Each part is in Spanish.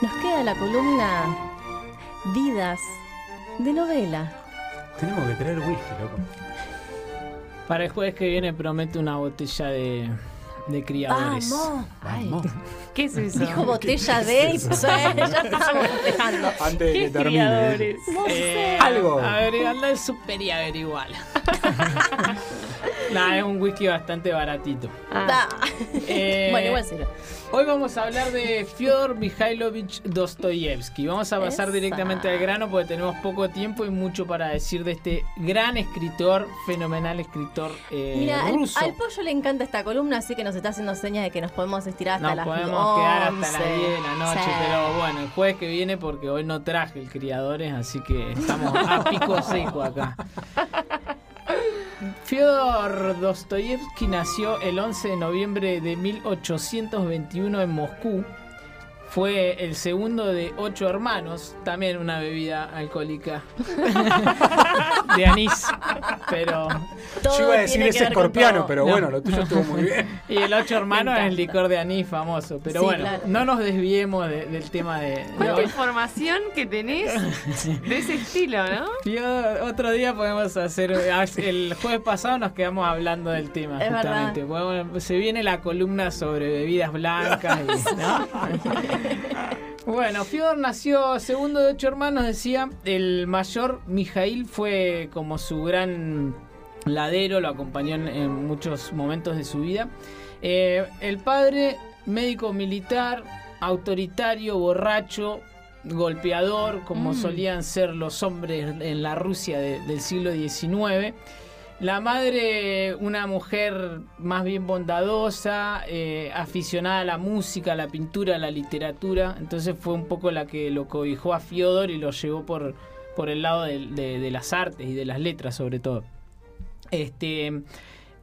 Nos queda la columna Vidas de novela. Tenemos que traer whisky, loco. Para el jueves que viene prometo una botella de, de criadores. ¡Vamos! Vamos. ¿Qué es eso? Dijo botella de y pues, ya estábamos dejando. Antes de que ¿Qué termine. criadores? No Eh, sé. Algo. A ver, anda el super y. Nada, es un whisky bastante baratito. Ah, Da. Eh, Bueno, igual cero. Hoy vamos a hablar de Fyodor Mikhailovich Dostoyevsky. Vamos a pasar Esa. directamente al grano porque tenemos poco tiempo y mucho para decir de este gran escritor, fenomenal escritor eh, Mira, al, ruso. al pollo le encanta esta columna, así que nos está haciendo señas de que nos podemos estirar hasta Nos las podemos quedar hasta 11. las 10 de la noche, Sí. pero bueno, el jueves que viene porque hoy no traje el criadores, así que estamos a pico seco acá. Fyodor Dostoyevsky nació el 11 de noviembre de 1821 en Moscú. Fue el segundo de ocho hermanos, también una bebida alcohólica de anís, pero Todo Yo iba a decir con escorpiano, pero No. bueno, lo tuyo estuvo muy bien. y el ocho hermanos Me es el licor de anís famoso, pero Sí, bueno, claro. no nos desviemos de- del tema de, ¿Cuánta información que tenés de ese estilo, no? Yo- otro día podemos hacer. El jueves pasado nos quedamos hablando del tema, Es justamente. Bueno, se viene la columna sobre bebidas blancas. y- ¿no? Bueno, Fyodor nació segundo de ocho hermanos, decía. El mayor, Mijail, fue como su gran ladero, lo acompañó en, en muchos momentos de su vida. Eh, el padre, médico militar, autoritario, borracho, golpeador, como Mm. solían ser los hombres en la Rusia de- del siglo XIX. La madre, una mujer más bien bondadosa, eh, aficionada a la música, a la pintura, a la literatura. Entonces fue un poco la que lo cobijó a Fyodor y lo llevó por, por el lado de, las artes y de las letras sobre todo. Este,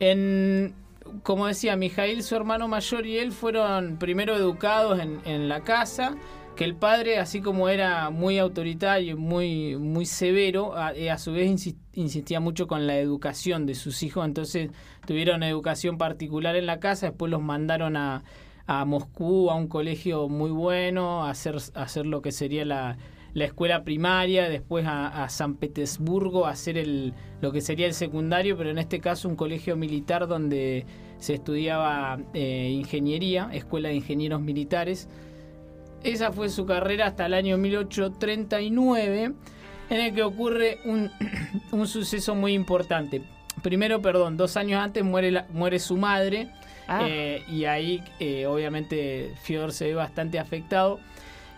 en, como decía, Mijail, su hermano mayor y él fueron primero educados en la casa, que el padre, así como era muy autoritario, muy, muy severo, a, eh, a su vez insis- insistía mucho con la educación de sus hijos, entonces tuvieron educación particular en la casa, después los mandaron a, Moscú, a un colegio muy bueno, a hacer, hacer lo que sería la, la escuela primaria, después a, a San Petersburgo a hacer el, lo que sería el secundario, pero en este caso un colegio militar donde se estudiaba eh, ingeniería, escuela de ingenieros militares. Esa fue su carrera hasta el año 1839, en el que ocurre un, un suceso muy importante. Primero, perdón, dos años antes muere, la- muere su madre, Ah, eh, y ahí eh, obviamente Fyodor se ve bastante afectado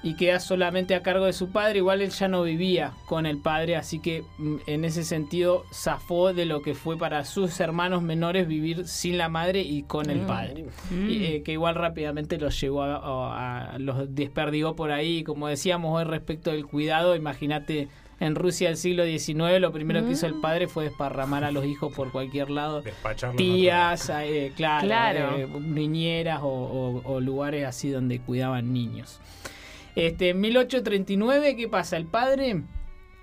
y queda solamente a cargo de su padre. Igual él ya no vivía con el padre, así que mm, en ese sentido zafó de lo que fue para sus hermanos menores vivir sin la madre y con el Mm. padre. mm. Y, eh, que igual rápidamente los llevó a, a- a- los desperdigó por ahí. Como decíamos hoy respecto del cuidado, imagínate en Rusia del siglo XIX, lo primero que hizo el padre fue desparramar a los hijos por cualquier lado tías, eh, claro, Claro. eh, niñeras o, o- o lugares así donde cuidaban niños. Este, en 1839, ¿qué pasa? El padre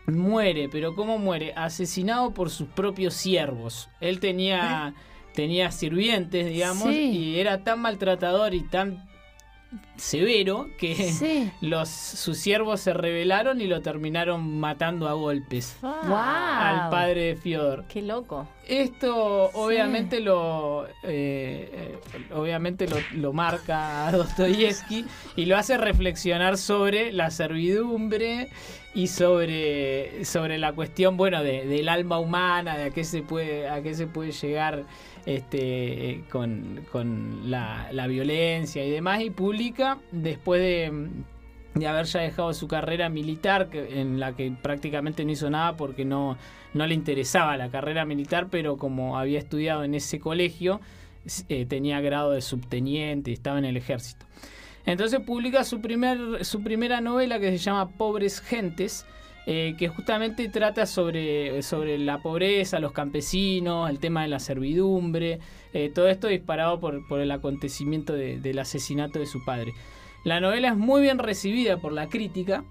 muere, pero ¿cómo muere? Asesinado por sus propios siervos. Él tenía, tenía sirvientes, digamos, Sí. y era tan maltratador y tan severo que Sí. los, sus siervos se rebelaron y lo terminaron matando a golpes. Wow. Al padre de Fyodor. Qué loco. Esto obviamente lo eh, eh, obviamente lo, lo marca a Dostoyevsky y lo hace reflexionar sobre la servidumbre y sobre, sobre la cuestión bueno de- del alma humana, de a qué se puede, a qué se puede llegar este con, la, violencia y demás, y publica después de haber ya dejado su carrera militar, en la que prácticamente no hizo nada porque no, no le interesaba la carrera militar, pero como había estudiado en ese colegio, eh, tenía grado de subteniente, estaba en el ejército. Entonces publica su, primer, su primera novela que se llama Pobres Gentes, eh, que justamente trata sobre, sobre la pobreza, los campesinos, el tema de la servidumbre, eh, todo esto disparado por, por el acontecimiento de- del asesinato de su padre. La novela es muy bien recibida por la crítica.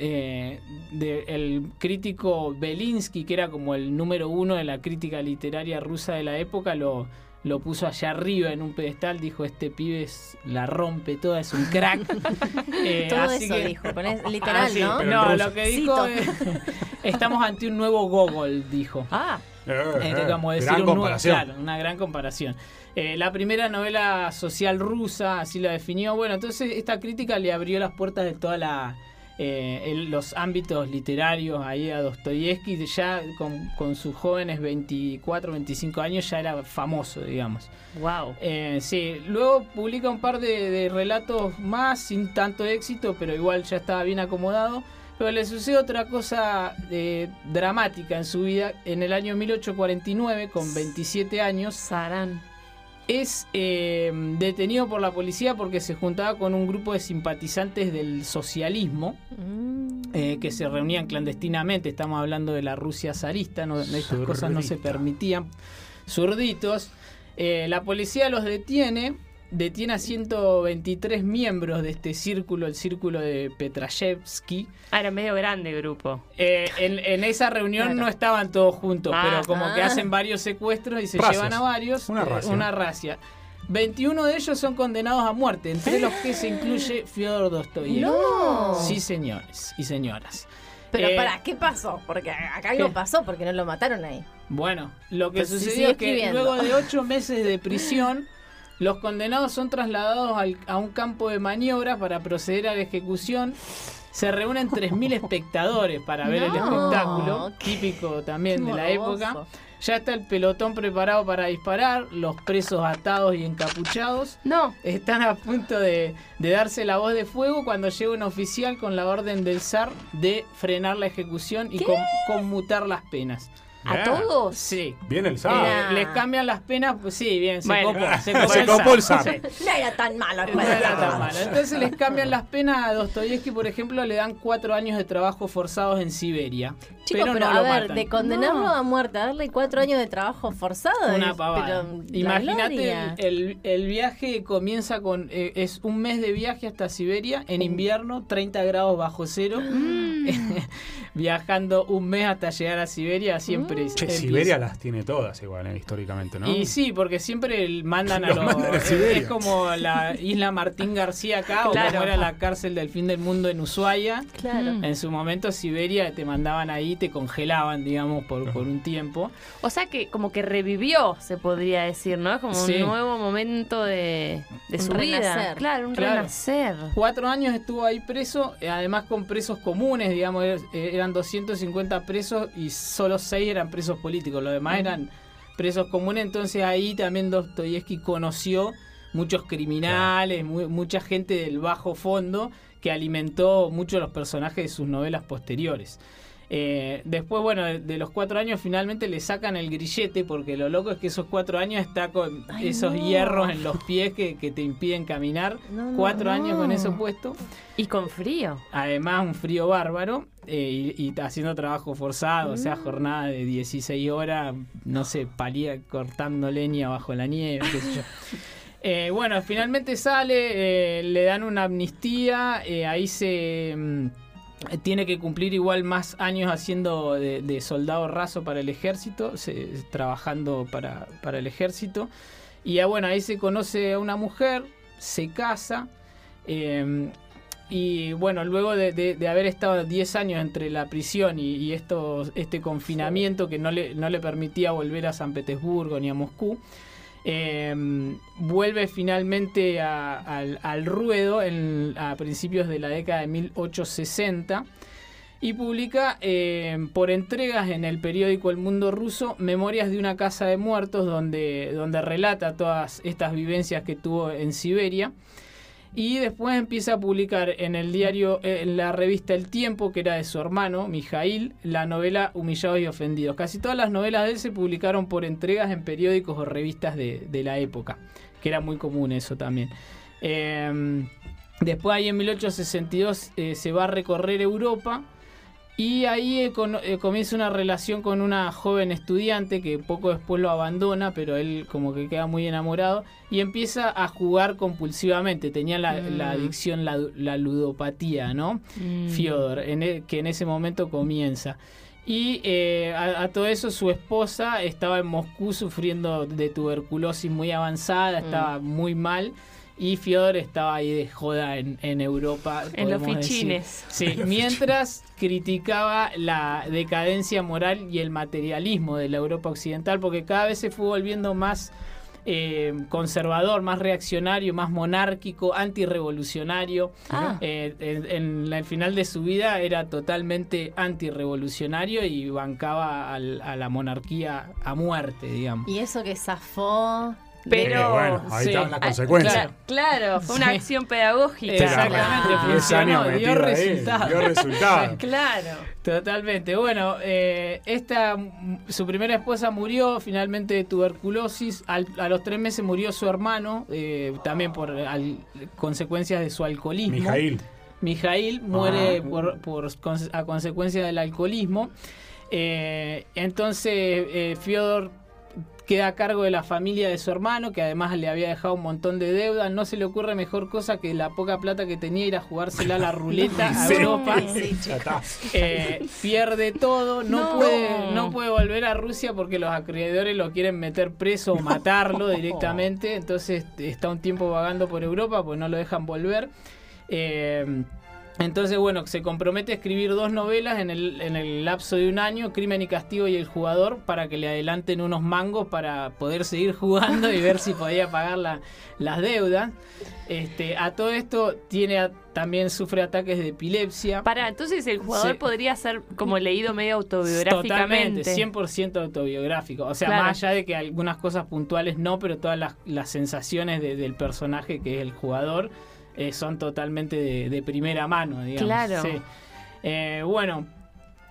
eh, de- el crítico Belinsky, que era como el número uno de la crítica literaria rusa de la época, lo, lo puso allá arriba en un pedestal, dijo, este pibe es- la rompe toda, es un crack. Eh, Todo así eso que- dijo, con es- literal, Ah, sí, ¿no? No, lo que dijo es, estamos ante un nuevo Gogol, dijo. Ah, Eh, Eh, eh, como decir gran un nuevo- claro, una gran comparación. Eh, la primera novela social rusa, así la definió. Bueno, entonces esta crítica le abrió las puertas de toda la eh, el- los ámbitos literarios ahí a Dostoyevsky. Ya con, con sus jóvenes 24, 25 años ya era famoso, digamos. wow. Eh, sí, luego publica un par de, de relatos más sin tanto éxito, pero igual ya estaba bien acomodado. Pero le sucede otra cosa eh, dramática en su vida. En el año 1849, con 27 años, Sarán. Es eh, detenido por la policía porque se juntaba con un grupo de simpatizantes del socialismo Mm. eh, que se reunían clandestinamente. Estamos hablando de la Rusia zarista, no, estas cosas no se permitían. Zurditos. Eh, la policía los detiene, detiene a 123 miembros de este círculo, el círculo de Petrashevsky. Ah, era medio grande el grupo. Eh, en, en esa reunión Claro. no estaban todos juntos, Ah. pero como que Ah. hacen varios secuestros y se Racias. llevan a varios. Una eh, racia. una racia. 21 de ellos son condenados a muerte, entre los que se incluye Fyodor Dostoyevsky. No. Sí, señores y señoras. Pero Eh, para, ¿qué pasó? Porque acá algo ¿qué? pasó porque no lo mataron ahí. Bueno, lo que Pues sucedió es que luego de ocho meses de prisión, los condenados son trasladados al- a un campo de maniobras para proceder a la ejecución. Se reúnen 3.000 espectadores para ver el espectáculo, típico también de la época. Ya está el pelotón preparado para disparar, los presos atados y encapuchados. No. Están a punto de, de darse la voz de fuego cuando llega un oficial con la orden del zar de frenar la ejecución y con- conmutar las penas. ¿A todos? Sí. Bien el Eh, sábado. Les cambian las penas, pues sí, bien, se Bueno. copó. Se copó, el copó sí. No era tan malo. No era tan malo. Entonces les cambian las penas a Dostoyevsky, por ejemplo, le dan cuatro años de trabajo forzados en Siberia. Chicos, pero, pero, no a lo ver, matan. de condenarlo No. a muerte, a darle cuatro años de trabajo forzado. Una pavada. Imagínate, el, el- viaje comienza con. eh, es un mes de viaje hasta Siberia, en invierno, 30 grados bajo cero. viajando un mes hasta llegar a Siberia, siempre. Che. Siberia las tiene todas igual, eh, históricamente, ¿no? Y sí, porque siempre mandan a Los los. mandan a es- Siberia. es como la isla Martín García acá, o Claro. como era la cárcel del fin del mundo en Ushuaia. Claro. En su momento, Siberia te mandaban ahí, te congelaban, digamos, por, por un tiempo. O sea que como que revivió, se podría decir, ¿no? Es como Sí. un nuevo momento de, de su vida. Claro, un Claro. renacer. Cuatro años estuvo ahí preso, eh, además con presos comunes, digamos, er- eh, eran 250 presos y solo seis eran presos políticos, los demás eran presos comunes, entonces ahí también Dostoyevsky conoció muchos criminales, mu- mucha gente del bajo fondo que alimentó mucho los personajes de sus novelas posteriores. Eh, después, bueno, de, de los cuatro años finalmente le sacan el grillete porque lo loco es que esos cuatro años está con Ay, esos no. hierros en los pies que, que te impiden caminar. No, no, cuatro no. años con eso puesto. Y con frío. Además, un frío bárbaro eh, y, y haciendo trabajo forzado, o sea, Mm. jornada de 16 horas, no sé, palía cortando leña bajo la nieve, qué sé yo. Eh, bueno, finalmente sale, eh, le dan una amnistía, eh, ahí se mm, tiene que cumplir igual más años haciendo de, de soldado raso para el ejército, se- trabajando para, para el ejército. Y ah, bueno, ahí se conoce a una mujer, se casa. eh, y bueno, luego de, de- de haber estado 10 años entre la prisión y, y estos- este confinamiento que no le, no le permitía volver a San Petersburgo ni a Moscú, eh, vuelve finalmente al, ruedo en- a principios de la década de 1860 y publica eh, por entregas en el periódico El Mundo Ruso Memorias de una casa de muertos donde, donde relata todas estas vivencias que tuvo en Siberia. Y después empieza a publicar en el diario, eh, en la revista El Tiempo, que era de su hermano, Mijail, la novela Humillados y Ofendidos. Casi todas las novelas de él se publicaron por entregas en periódicos o revistas de, de la época, que era muy común eso también. Eh, después ahí en 1862 eh, se va a recorrer Europa y ahí eh, eh, comienza una relación con una joven estudiante que poco después lo abandona, pero él como que queda muy enamorado y empieza a jugar compulsivamente. Tenía la, Mm. la adicción, la, la ludopatía, ¿no? Mm. Fyodor, en e- que en ese momento comienza. Y eh, a, a todo eso su esposa estaba en Moscú sufriendo de tuberculosis muy avanzada, estaba muy mal. Y Fiodor estaba ahí de joda en, en Europa. En los decir. fichines. Sí, mientras criticaba la decadencia moral y el materialismo de la Europa occidental, porque cada vez se fue volviendo más eh, conservador, más reaccionario, más monárquico, antirrevolucionario. Ah. Eh, en, en la- el final de su vida era totalmente antirrevolucionario y bancaba al- a la monarquía a muerte, digamos. Y eso que zafó. Pero- Eh, bueno, ahí sí. están las Ah, consecuencias. claro. Claro, fue una Sí. acción pedagógica. Exactamente. Diez funcionó, años dio resultado. dio resultado. Claro. Totalmente. Bueno, eh, esta, su primera esposa murió finalmente de tuberculosis. Al- a los tres meses murió su hermano, eh, también por al- consecuencias de su alcoholismo. Mijail. Mijail muere Ah. por, por conse- a consecuencia del alcoholismo. Eh, entonces, eh, Fiodor queda a cargo de la familia de su hermano, que además le había dejado un montón de deuda. No se le ocurre mejor cosa que la poca plata que tenía ir a jugársela a la ruleta a Sí. Europa. Sí. Eh, pierde todo, no, No. Puede, no puede volver a Rusia porque los acreedores lo quieren meter preso o matarlo directamente. Entonces está un tiempo vagando por Europa pues no lo dejan volver. Eh, entonces, bueno, se compromete a escribir dos novelas en el, en el lapso de un año, Crimen y Castigo y El Jugador, para que le adelanten unos mangos para poder seguir jugando y ver si podía pagar la- las deudas. Este, a todo esto tiene a- también sufre ataques de epilepsia. Para, entonces el jugador Sí. podría ser como leído medio Totalmente, autobiográficamente. 100% autobiográfico. O sea, Claro. más allá de que algunas cosas puntuales no, pero todas las, las sensaciones de- del personaje que es el jugador eh, son totalmente de, de primera mano, digamos. Claro. Sí. Eh, bueno,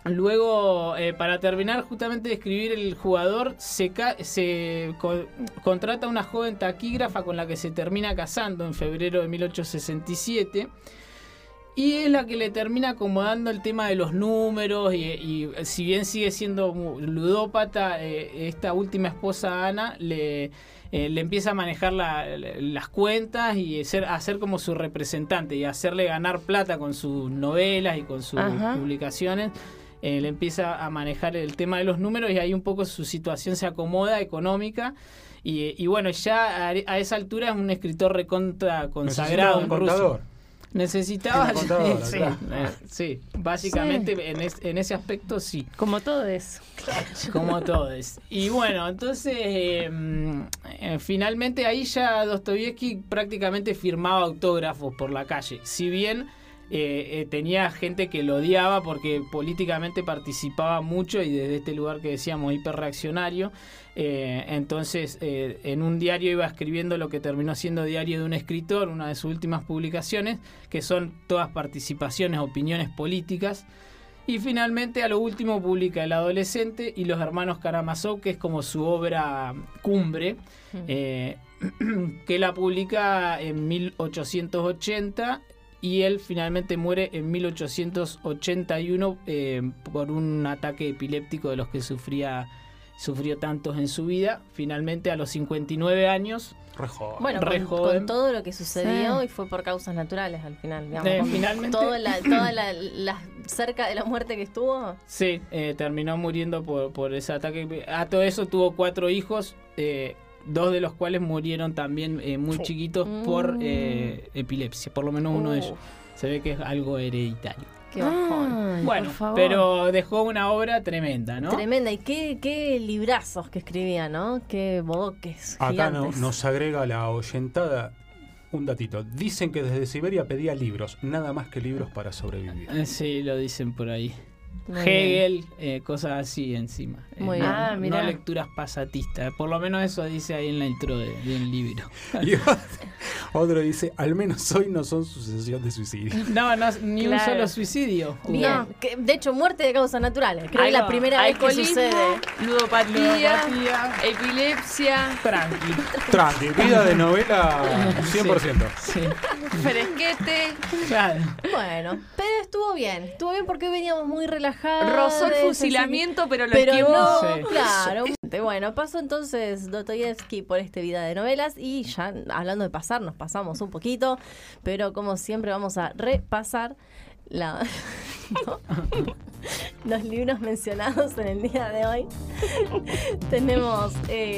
luego, eh, para terminar justamente de escribir el jugador, se, ca- se co- contrata a una joven taquígrafa con la que se termina casando en febrero de 1867. Y es la que le termina acomodando el tema de los números y, y si bien sigue siendo mu- ludópata, eh, esta última esposa Ana le, eh, le empieza a manejar la- la- las cuentas y ser, hacer como su representante y hacerle ganar plata con sus novelas y con sus Ajá. publicaciones. Eh, le empieza a manejar el tema de los números y ahí un poco su situación se acomoda económica. Y, y bueno, ya a, a esa altura es un escritor recontra consagrado un en Rusia. contador. Contadora, sí, claro. eh, sí, básicamente En, es- en ese aspecto sí, Como todo eso. como todos. Y bueno, entonces eh, mm, eh, finalmente ahí ya Dostoyevsky prácticamente firmaba autógrafos por la calle. Si bien eh, eh, tenía gente que lo odiaba porque políticamente participaba mucho y desde este lugar que decíamos hiperreaccionario. Eh, entonces, eh, en un diario iba escribiendo lo que terminó siendo Diario de un escritor, una de sus últimas publicaciones, que son todas participaciones, opiniones políticas. Y finalmente, a lo último, publica El Adolescente y Los Hermanos Karamazov, que es como su obra cumbre, eh, que la publica en 1880 y él finalmente muere en 1881 eh, por un ataque epiléptico de los que sufría sufrió tantos en su vida. Finalmente a los 59 años, Re joven. Bueno, Re con, joven. con todo lo que sucedió Sí. y fue por causas naturales al final, digamos. Eh, finalmente- Toda la, toda la, la- cerca de la muerte que estuvo. sí, eh, terminó muriendo por, por ese ataque. A todo eso tuvo cuatro hijos, eh, dos de los cuales murieron también eh, muy chiquitos por Mm. eh, epilepsia, por lo menos uno de ellos. Se ve que es algo hereditario. qué bajón. Ay, Bueno, por favor. pero dejó una obra tremenda, ¿no? Tremenda. Y qué, qué librazos que escribía, ¿no? Qué bodoques Acá no- nos agrega la oyentada un datito. Dicen que desde Siberia pedía libros, nada más que libros para sobrevivir. Eh, Sí, lo dicen por ahí. Muy Hegel, eh, cosas así encima. Eh, Muy no, bien. Ah, no lecturas pasatistas. Por lo menos eso dice ahí en la intro de- del libro. Y otro dice, al menos hoy no son sucesión de suicidio. No, no, ni un Claro. solo suicidio. Bien. Que, de hecho, muerte de causas naturales. Creo que Ahí es la primera vez que Alcoholismo, sucede. Ludopatía, Ludopatía, epilepsia, tranqui. Tranqui, vida de novela 100%. Sí, fresquete, claro. Bueno, pero estuvo bien. Estuvo bien porque veníamos muy relajados. rozó el así fusilamiento, pero lo Pero esquivó. no, Sí. claro. Bueno, pasó entonces Dostoyevsky por este vida de novelas y ya hablando de pasar, nos pasamos un poquito, pero como siempre vamos a repasar la... ¿No? los libros mencionados en el día de hoy. Tenemos. eh,